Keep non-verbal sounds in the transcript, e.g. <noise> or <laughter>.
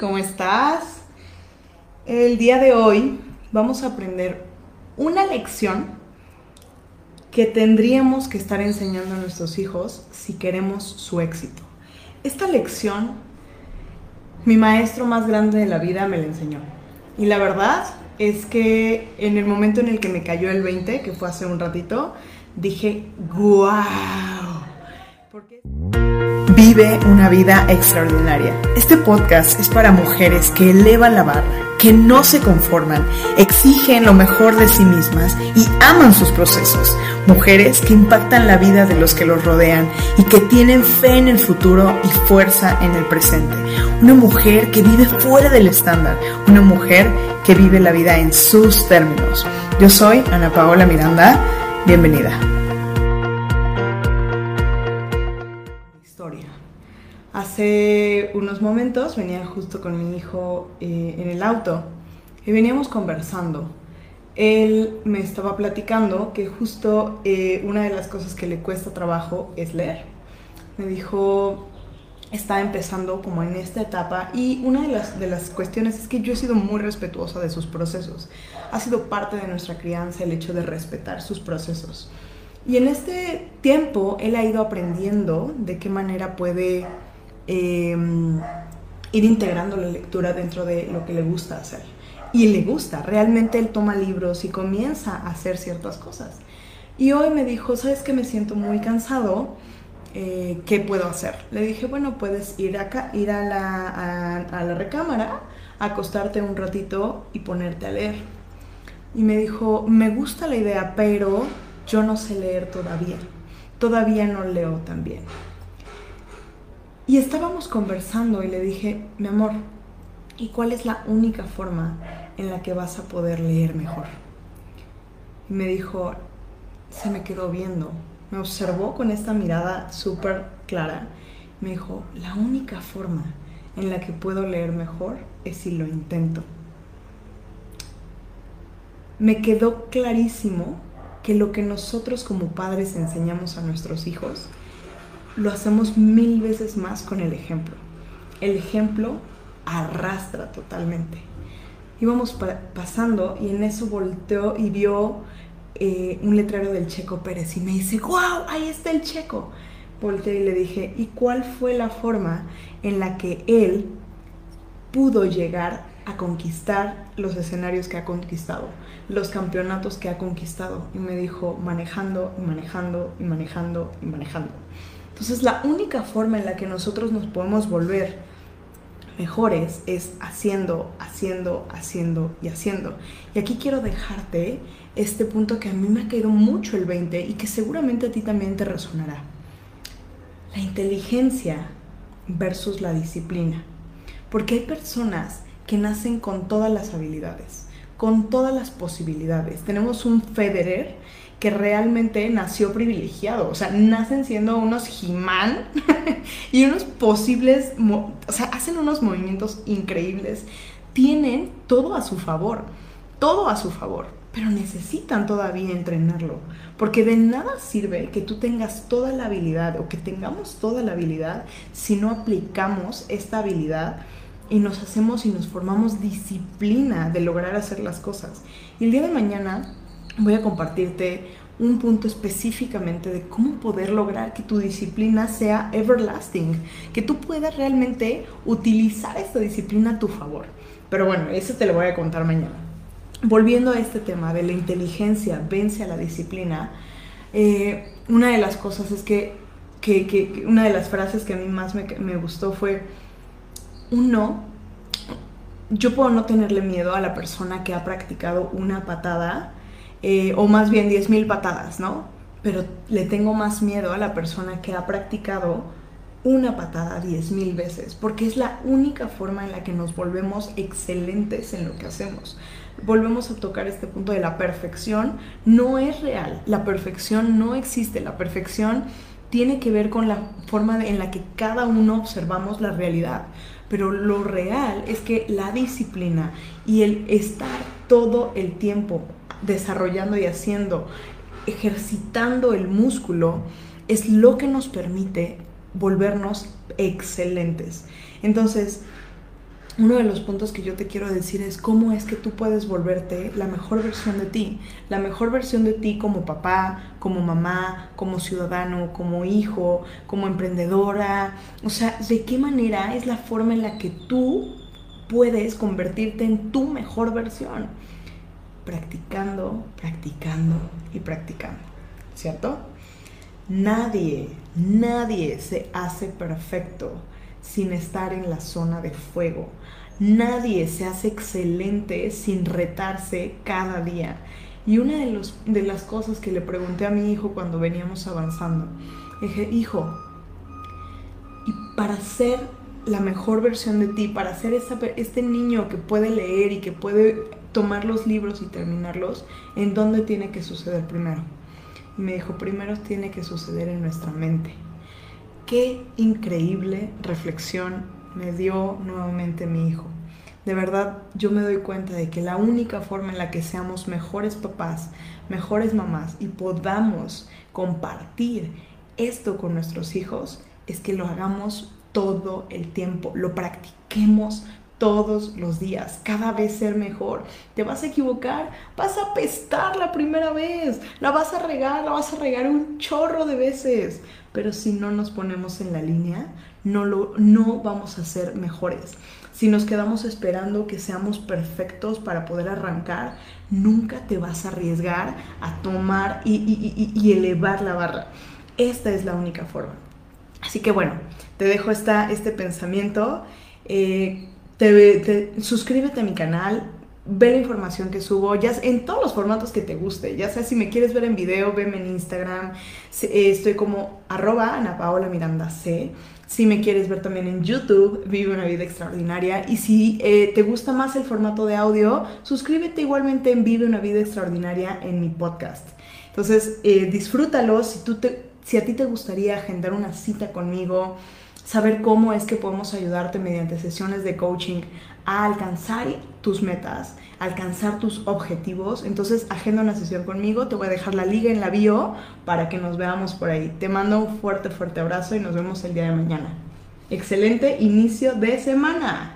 ¿cómo estás? El día de hoy vamos a aprender una lección que tendríamos que estar enseñando a nuestros hijos si queremos su éxito. Esta lección, mi maestro más grande de la vida me la enseñó. Y la verdad es que en el momento en el que me cayó el 20, que fue hace un ratito, dije, ¡guau! Porque... Vive una vida extraordinaria. Este podcast es para mujeres que elevan la barra, que no se conforman, exigen lo mejor de sí mismas y aman sus procesos. Mujeres que impactan la vida de los que los rodean y que tienen fe en el futuro y fuerza en el presente. Una mujer que vive fuera del estándar. Una mujer que vive la vida en sus términos. Yo soy Ana Paola Miranda. Bienvenida. Hace unos momentos venía justo con mi hijo eh, en el auto y veníamos conversando. Él me estaba platicando que justo eh, una de las cosas que le cuesta trabajo es leer. Me dijo, está empezando como en esta etapa y una de las, de las cuestiones es que yo he sido muy respetuosa de sus procesos. Ha sido parte de nuestra crianza el hecho de respetar sus procesos. Y en este tiempo él ha ido aprendiendo de qué manera puede Em, ir integrando la lectura dentro de lo que le gusta hacer. Y le gusta, realmente él toma libros y comienza a hacer ciertas cosas. Y hoy me dijo, ¿sabes que me siento muy cansado? Eh, ¿Qué puedo hacer? Le dije, bueno, puedes ir acá, ir a la, a la recámara, acostarte un ratito y ponerte a leer. Y me dijo, me gusta la idea, pero yo no sé leer todavía. Todavía no leo tan bien. Y estábamos conversando y le dije, mi amor, ¿y cuál es la única forma en la que vas a poder leer mejor? Y me dijo, se me quedó viendo, me observó con esta mirada súper clara. Me dijo, la única forma en la que puedo leer mejor es si lo intento. Me quedó clarísimo que lo que nosotros como padres enseñamos a nuestros hijos lo hacemos mil veces más con el ejemplo. El ejemplo arrastra totalmente. Íbamos pasando y en eso volteó y vio eh, un letrero del Checo Pérez y me dice, wow, ahí está el Checo. Volteé y le dije, ¿y cuál fue la forma en la que él pudo llegar a conquistar los escenarios que ha conquistado, los campeonatos que ha conquistado? Y me dijo, manejando y manejando y manejando y manejando. Entonces la única forma en la que nosotros nos podemos volver mejores es haciendo, haciendo, haciendo y haciendo. Y aquí quiero dejarte este punto que a mí me ha caído mucho el 20 y que seguramente a ti también te resonará. La inteligencia versus la disciplina. Porque hay personas que nacen con todas las habilidades, con todas las posibilidades. Tenemos un Federer que realmente nació privilegiado. O sea, nacen siendo unos He-Man <laughs> y unos posibles, o sea, hacen unos movimientos increíbles. Tienen todo a su favor, todo a su favor, pero necesitan todavía entrenarlo. Porque de nada sirve que tú tengas toda la habilidad o que tengamos toda la habilidad si no aplicamos esta habilidad y nos hacemos y nos formamos disciplina de lograr hacer las cosas. Y el día de mañana voy a compartirte un punto específicamente de cómo poder lograr que tu disciplina sea everlasting, que tú puedas realmente utilizar esta disciplina a tu favor. Pero bueno, eso te lo voy a contar mañana. Volviendo a este tema de la inteligencia vence a la disciplina, eh, una de las cosas es que, que, una de las frases que a mí más me, me gustó fue, uno, yo puedo no tenerle miedo a la persona que ha practicado una patada eh, o más bien 10.000 patadas, ¿no? Pero le tengo más miedo a la persona que ha practicado una patada 10.000 veces, porque es la única forma en la que nos volvemos excelentes en lo que hacemos. Volvemos a tocar este punto de la perfección, no es real, la perfección no existe, la perfección tiene que ver con la forma en la que cada uno observamos la realidad. Pero lo real es que la disciplina y el estar todo el tiempo desarrollando y haciendo, ejercitando el músculo, es lo que nos permite volvernos excelentes. Entonces, uno de los puntos que yo te quiero decir es cómo es que tú puedes volverte la mejor versión de ti, la mejor versión de ti como papá, como mamá, como ciudadano, como hijo, como emprendedora. O sea, ¿de qué manera es la forma en la que tú puedes convertirte en tu mejor versión? Practicando, practicando y practicando, ¿cierto? Nadie, nadie se hace perfecto sin estar en la zona de fuego. Nadie se hace excelente sin retarse cada día. Y una de, los, de las cosas que le pregunté a mi hijo cuando veníamos avanzando, dije, hijo, y para ser la mejor versión de ti, para ser este niño que puede leer y que puede tomar los libros y terminarlos, ¿en dónde tiene que suceder primero? Y me dijo, primero tiene que suceder en nuestra mente. Qué increíble reflexión me dio nuevamente mi hijo. De verdad, yo me doy cuenta de que la única forma en la que seamos mejores papás, mejores mamás y podamos compartir esto con nuestros hijos es que lo hagamos todo el tiempo, lo practiquemos todos los días, cada vez ser mejor. Te vas a equivocar, vas a pestar la primera vez, la vas a regar, la vas a regar un chorro de veces, pero si no nos ponemos en la línea, no, lo, no vamos a ser mejores. Si nos quedamos esperando que seamos perfectos para poder arrancar, nunca te vas a arriesgar a tomar y, elevar la barra. Esta es la única forma. Así que bueno, te dejo esta, este pensamiento. Eh, te, suscríbete a mi canal, ve la información que subo, ya en todos los formatos que te guste, ya sea si me quieres ver en video, veme en Instagram, eh, estoy como arroba Ana Paola Miranda C. Si me quieres ver también en YouTube, vive una vida extraordinaria. Y si eh, te gusta más el formato de audio, suscríbete igualmente en Vive una vida extraordinaria en mi podcast. Entonces, eh, disfrútalo. Si, tú te, si a ti te gustaría agendar una cita conmigo, saber cómo es que podemos ayudarte mediante sesiones de coaching a alcanzar tus metas, alcanzar tus objetivos. Entonces, agenda una sesión conmigo, te voy a dejar la liga en la bio para que nos veamos por ahí. Te mando un fuerte, fuerte abrazo y nos vemos el día de mañana. Excelente inicio de semana.